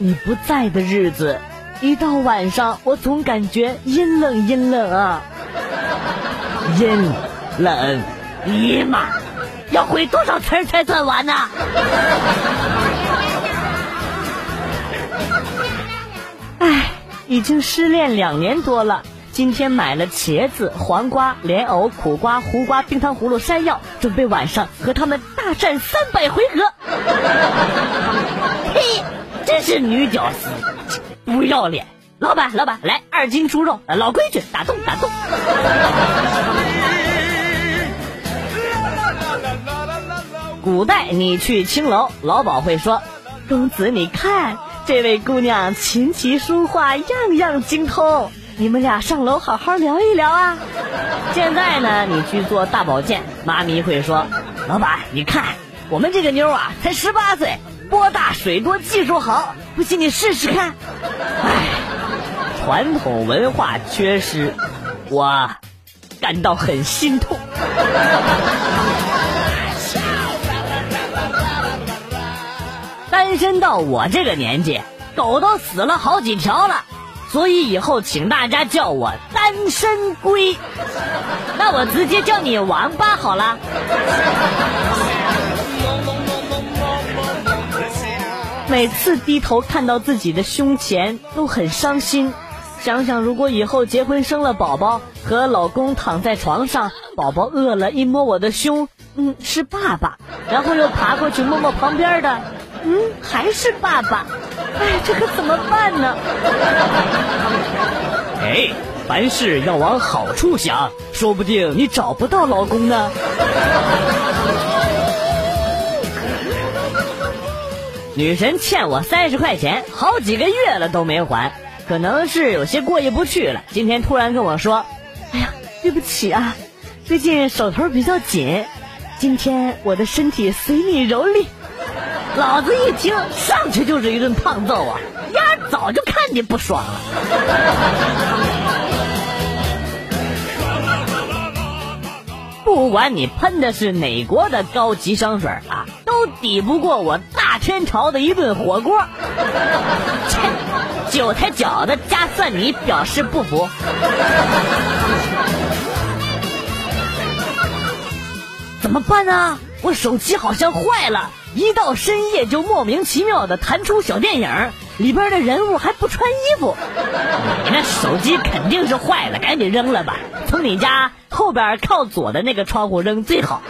你不在的日子，一到晚上我总感觉阴冷阴冷啊。阴冷，尼玛，要回多少词儿才算完呢？唉，已经失恋两年多了。今天买了茄子、黄瓜、莲藕、苦瓜、胡瓜、冰糖葫芦、山药，准备晚上和他们大战三百回合。嘿，真是女屌丝，不要脸！老板，老板，来二斤猪肉，老规矩，打洞打洞。古代你去青楼，老鸨会说：“公子你看，这位姑娘琴棋书画样样精通。”你们俩上楼好好聊一聊啊！现在呢，你去做大保健，妈咪会说：“老板，你看我们这个妞啊，才十八岁，波大水多，技术好，不信你试试看。”唉，传统文化缺失，我感到很心痛。单身到我这个年纪，狗都死了好几条了。所以以后请大家叫我单身龟，那我直接叫你王八好了。每次低头看到自己的胸前都很伤心，想想如果以后结婚生了宝宝，和老公躺在床上，宝宝饿了，一摸我的胸，嗯，是爸爸，然后又爬过去摸摸旁边的，嗯，还是爸爸。哎，这可怎么办呢？哎，凡事要往好处想，说不定你找不到老公呢。女神欠我三十块钱，好几个月了都没还，可能是有些过意不去了。今天突然跟我说：“哎呀，对不起啊，最近手头比较紧，今天我的身体随你蹂躏。”老子一听，上去就是一顿胖揍啊！丫早就看你不爽了。不管你喷的是哪国的高级香水啊，都抵不过我天朝的一顿火锅。切，韭菜饺子加蒜泥表示不服。怎么办啊？我手机好像坏了。一到深夜就莫名其妙的弹出小电影，里边的人物还不穿衣服。你那手机肯定是坏了，赶紧扔了吧！从你家后边靠左的那个窗户扔最好。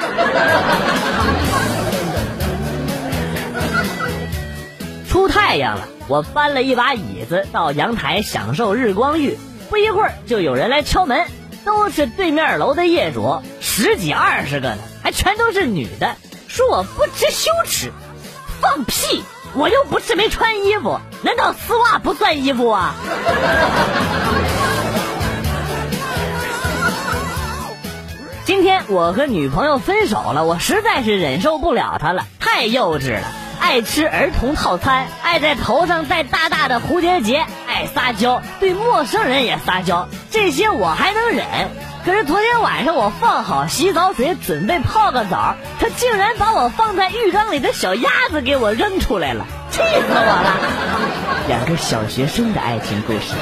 太阳了，我搬了一把椅子到阳台享受日光浴。不一会儿就有人来敲门，都是对面楼的业主，十几二十个呢，还全都是女的。说我不知羞耻，放屁！我又不是没穿衣服，难道丝袜不算衣服啊？今天我和女朋友分手了，我实在是忍受不了她了，太幼稚了，爱吃儿童套餐，爱在头上戴大大的蝴蝶结，爱撒娇，对陌生人也撒娇，这些我还能忍。可是昨天晚上我放好洗澡水，准备泡个澡，他竟然把我放在浴缸里的小鸭子给我扔出来了，气 死我了！两个小学生的爱情故事。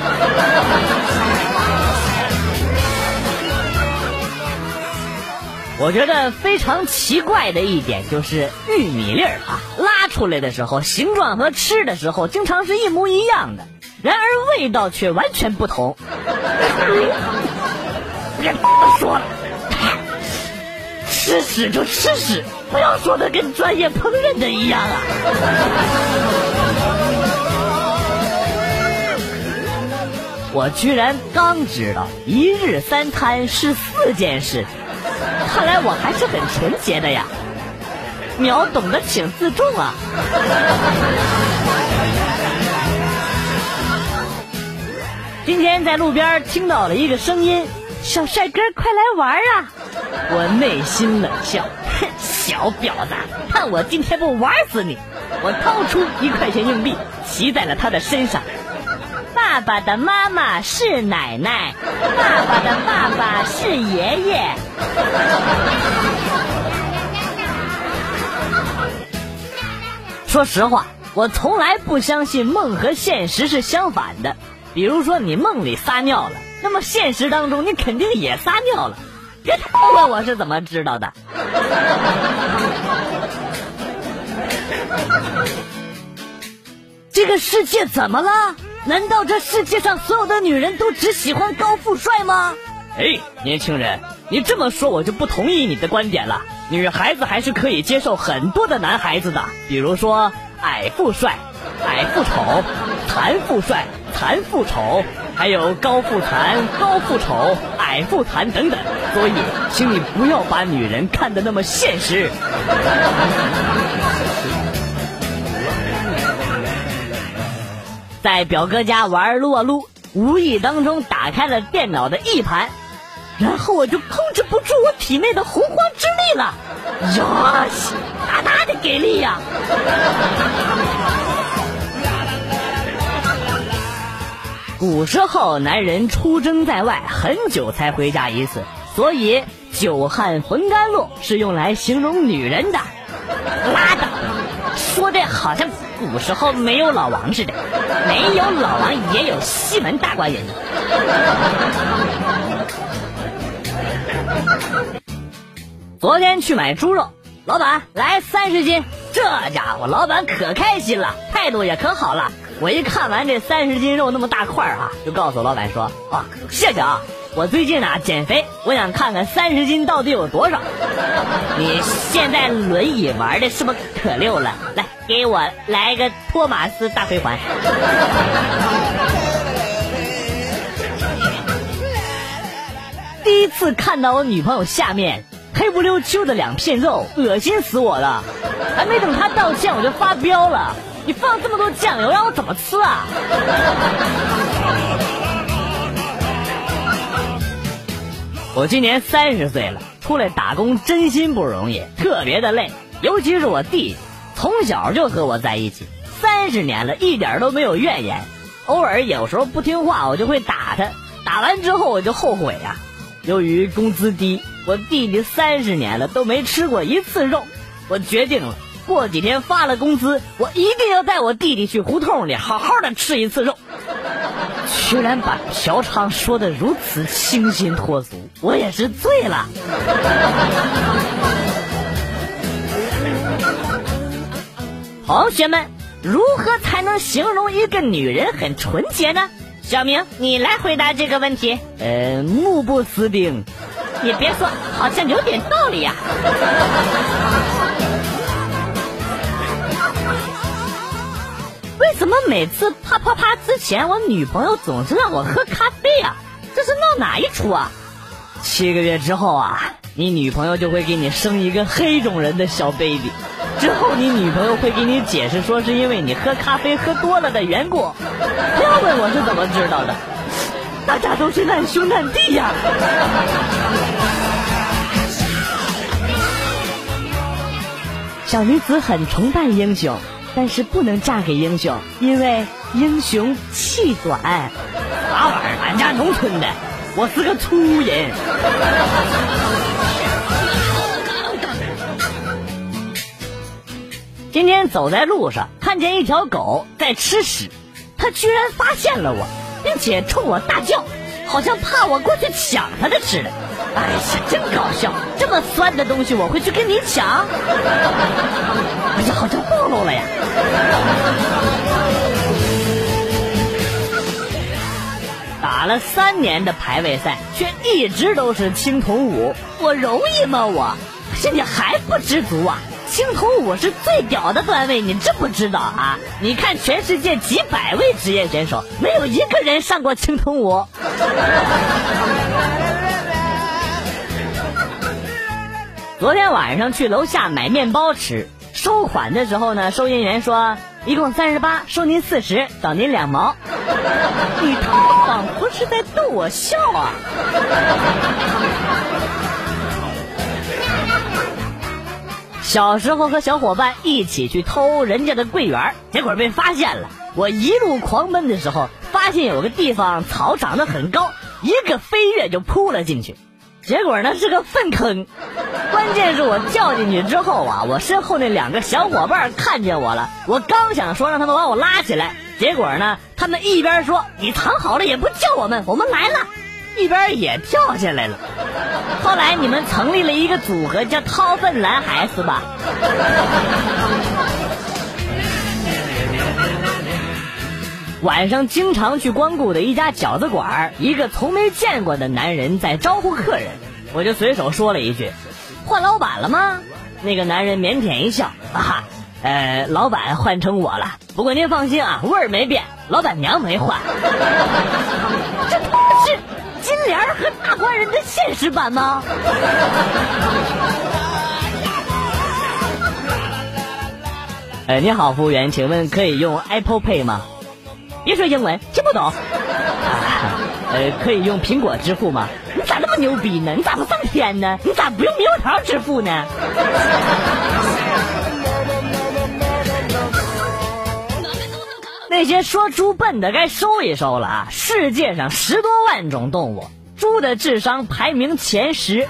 我觉得非常奇怪的一点就是玉米粒儿啊，拉出来的时候形状和吃的时候经常是一模一样的，然而味道却完全不同。别说了，吃屎就吃屎，不要说的跟专业烹饪的一样啊！我居然刚知道一日三餐是四件事，看来我还是很纯洁的呀！秒懂得请自重啊！今天在路边听到了一个声音。小帅哥，快来玩啊！我内心冷笑，哼，小婊子，看我今天不玩死你！我掏出一块钱硬币，骑在了他的身上。爸爸的妈妈是奶奶，爸爸的爸爸是爷爷。说实话，我从来不相信梦和现实是相反的。比如说，你梦里撒尿了，那么现实当中你肯定也撒尿了。别问我是怎么知道的。这个世界怎么了？难道这世界上所有的女人都只喜欢高富帅吗？哎，年轻人，你这么说我就不同意你的观点了。女孩子还是可以接受很多的男孩子的，比如说矮富帅、矮富丑、谈富帅、谈富丑，还有高富谈、高富丑、矮富谈等等。所以，请你不要把女人看得那么现实。在表哥家玩撸啊撸，无意当中打开了电脑的 E 盘，然后我就控制不住我体内的洪荒之力了，呀，大大的给力呀！古时候男人出征在外，很久才回家一次，所以“久旱逢甘露”是用来形容女人的。拉倒，说的好像。古时候没有老王似的，没有老王也有西门大官人。昨天去买猪肉，老板来三十斤，这家伙老板可开心了，态度也可好了。我一看完这三十斤肉那么大块啊，就告诉老板说：“啊，谢谢啊。”我最近啊减肥，我想看看三十斤到底有多少。你现在轮椅玩的是不是可溜了？来，给我来个托马斯大回环。第一次看到我女朋友下面黑不溜秋的两片肉，恶心死我了。还没等她道歉，我就发飙了。你放这么多酱油，让我怎么吃啊？我今年三十岁了，出来打工真心不容易，特别的累。尤其是我弟，从小就和我在一起，三十年了，一点都没有怨言。偶尔有时候不听话，我就会打他，打完之后我就后悔呀。由于工资低，我弟弟三十年了都没吃过一次肉。我决定了，过几天发了工资，我一定要带我弟弟去胡同里好好的吃一次肉。居然把嫖娼说的如此清新脱俗，我也是醉了。同学们，如何才能形容一个女人很纯洁呢？小明，你来回答这个问题。呃，目不识丁。你别说，好像有点道理呀。为什么每次啪啪啪之前，我女朋友总是让我喝咖啡啊？这是闹哪一出啊？七个月之后啊，你女朋友就会给你生一个黑种人的小 baby，之后你女朋友会给你解释说是因为你喝咖啡喝多了的缘故。不要问我是怎么知道的，大家都是难兄难弟呀。小女子很崇拜英雄。但是不能嫁给英雄，因为英雄气短。啥玩意儿？俺家农村的，我是个粗人。今天走在路上，看见一条狗在吃屎，它居然发现了我，并且冲我大叫，好像怕我过去抢它的吃的。哎呀，真搞笑！这么酸的东西，我会去跟你抢？哎呀，好像暴露了呀！打了三年的排位赛，却一直都是青铜五，我容易吗？我，现在还不知足啊！青铜五是最屌的段位，你知不知道啊？你看全世界几百位职业选手，没有一个人上过青铜五。昨天晚上去楼下买面包吃，收款的时候呢，收银员说一共三十八，收您四十，找您两毛。你他妈仿佛是在逗我笑啊！小时候和小伙伴一起去偷人家的桂圆，结果被发现了。我一路狂奔的时候，发现有个地方草长得很高，一个飞跃就扑了进去。结果呢是个粪坑。关键是我跳进去之后啊，我身后那两个小伙伴看见我了，我刚想说让他们把我拉起来，结果呢，他们一边说你藏好了也不叫我们，我们来了，一边也跳下来了。后来你们成立了一个组合叫掏粪男孩是吧？晚上经常去光顾的一家饺子馆一个从没见过的男人在招呼客人，我就随手说了一句：“换老板了吗？”那个男人腼腆一笑：“啊哈，呃，老板换成我了。不过您放心啊，味儿没变，老板娘没换。”这是金莲和大官人的现实版吗？呃，你好，服务员，请问可以用 Apple Pay 吗？别说英文，听不懂。呃，可以用苹果支付吗？你咋那么牛逼呢？你咋不上天呢？你咋不用猕猴桃支付呢？那些说猪笨的该收一收了啊！世界上十多万种动物，猪的智商排名前十。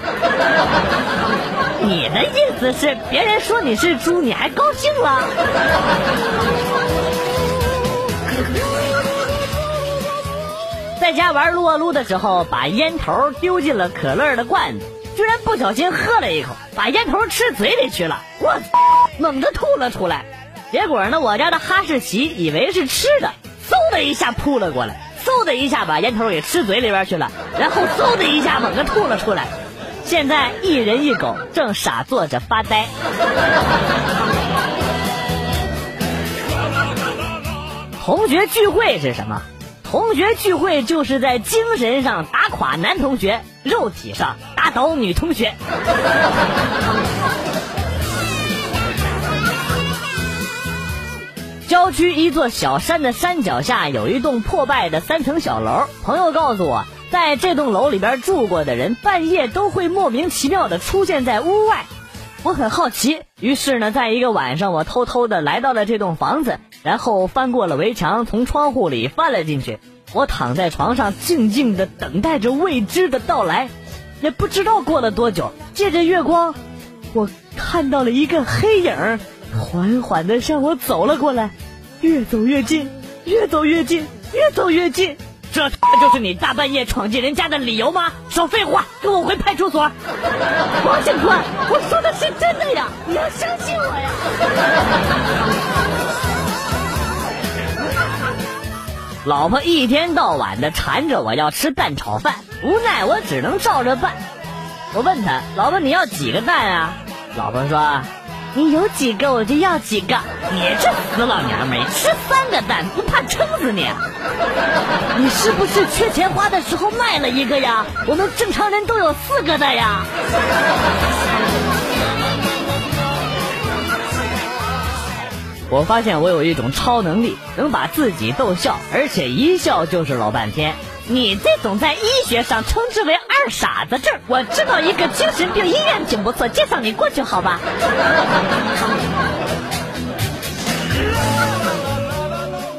你的意思是，别人说你是猪，你还高兴了？在家玩撸啊撸的时候，把烟头丢进了可乐的罐子，居然不小心喝了一口，把烟头吃嘴里去了，我猛地吐了出来。结果呢，我家的哈士奇以为是吃的，嗖的一下扑了过来，嗖的一下把烟头给吃嘴里边去了，然后嗖的一下猛地吐了出来。现在一人一狗正傻坐着发呆。同学聚会是什么？同学聚会就是在精神上打垮男同学，肉体上打倒女同学。郊区一座小山的山脚下有一栋破败的三层小楼。朋友告诉我，在这栋楼里边住过的人，半夜都会莫名其妙的出现在屋外。我很好奇，于是呢，在一个晚上，我偷偷的来到了这栋房子，然后翻过了围墙，从窗户里翻了进去。我躺在床上，静静的等待着未知的到来。也不知道过了多久，借着月光，我看到了一个黑影，缓缓的向我走了过来，越走越近，越走越近，越走越近。这他妈就是你大半夜闯进人家的理由吗？少废话，跟我回派出所。王警官，我说的是真的呀，你要相信我呀。老婆一天到晚的缠着我要吃蛋炒饭，无奈我只能照着办。我问他，老婆你要几个蛋啊？老婆说。你有几个我就要几个，你这死老娘们，吃三个蛋不怕撑死你？你是不是缺钱花的时候卖了一个呀？我们正常人都有四个的呀。我发现我有一种超能力，能把自己逗笑，而且一笑就是老半天。你这种在医学上称之为“二傻子症”，我知道一个精神病医院挺不错，介绍你过去好吧？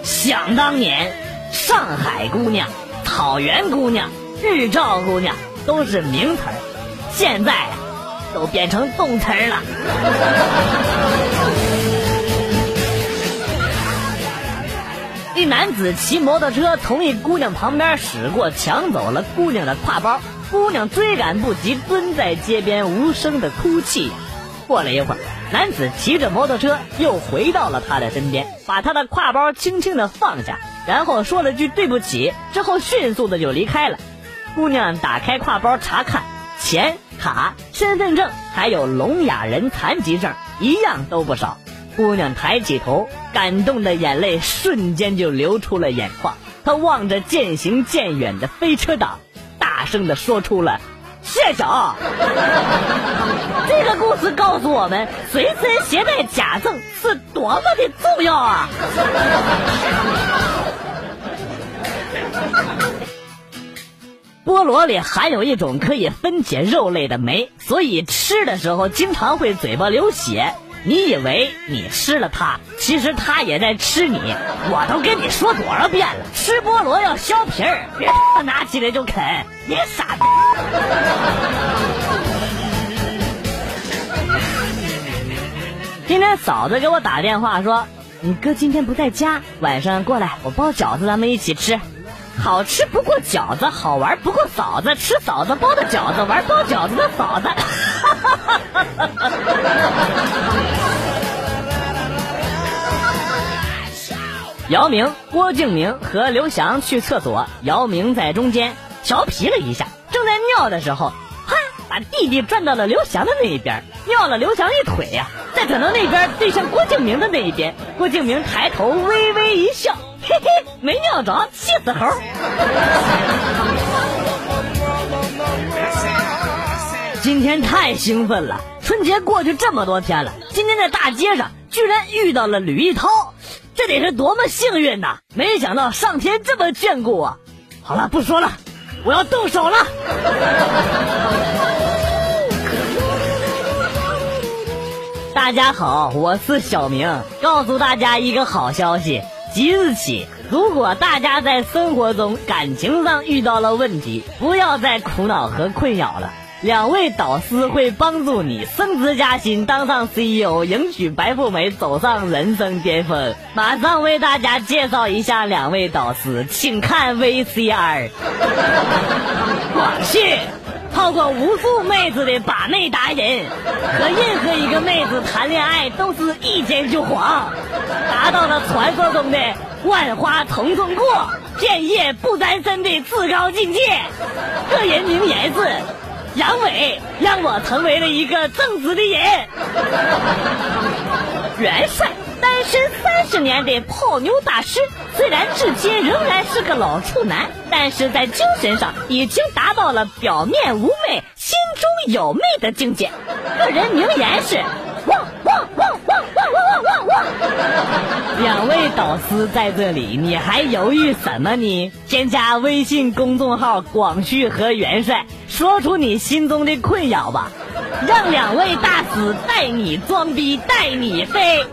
想当年，上海姑娘、草原姑娘、日照姑娘都是名词儿，现在都变成动词儿了。一男子骑摩托车从一姑娘旁边驶过，抢走了姑娘的挎包。姑娘追赶不及，蹲在街边无声的哭泣。过了一会儿，男子骑着摩托车又回到了她的身边，把她的挎包轻轻的放下，然后说了句对不起，之后迅速的就离开了。姑娘打开挎包查看，钱、卡、身份证还有聋哑人残疾证，一样都不少。姑娘抬起头，感动的眼泪瞬间就流出了眼眶。她望着渐行渐远的飞车党，大声的说出了：“谢谢。”这个故事告诉我们，随身携带假证是多么的重要啊！菠萝里含有一种可以分解肉类的酶，所以吃的时候经常会嘴巴流血。你以为你吃了它，其实它也在吃你。我都跟你说多少遍了，吃菠萝要削皮儿，别拿起来就啃，你傻逼。今天嫂子给我打电话说，你哥今天不在家，晚上过来，我包饺子，咱们一起吃。好吃不过饺子，好玩不过嫂子，吃嫂子包的饺子，玩包饺子的嫂子。哈哈哈哈哈哈！姚明、郭敬明和刘翔去厕所，姚明在中间调皮了一下，正在尿的时候，啪，把弟弟转到了刘翔的那一边，尿了刘翔一腿呀，再转到那边对向郭敬明的那一边，郭敬明抬头微微一笑，嘿嘿，没尿着，气死猴。今天太兴奋了，春节过去这么多天了，今天在大街上居然遇到了吕一涛。这得是多么幸运呐！没想到上天这么眷顾我。好了，不说了，我要动手了。大家好，我是小明，告诉大家一个好消息：即日起，如果大家在生活中感情上遇到了问题，不要再苦恼和困扰了。两位导师会帮助你升职加薪，当上 CEO，迎娶白富美，走上人生巅峰。马上为大家介绍一下两位导师，请看 VCR。广旭，泡过无数妹子的把妹达人，和任何一个妹子谈恋爱都是一见就黄，达到了传说中的万花丛中过，片叶不沾身的至高境界。个人名言是。阳痿让我成为了一个正直的人。元帅单身三十年的泡妞大师虽然至今仍然是个老处男但是在精神上已经达到了表面无媚心中有魅的境界。个人名言是两位导师在这里，你还犹豫什么呢？添加微信公众号“广旭和元帅”。说出你心中的困扰吧，让两位大师带你装逼带你飞。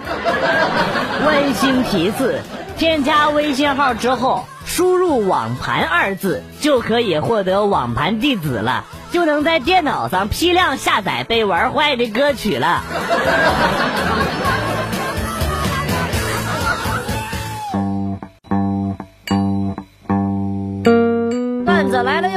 温馨提示：添加微信号之后，输入“网盘”二字，就可以获得网盘地址了，就能在电脑上批量下载被玩坏的歌曲了。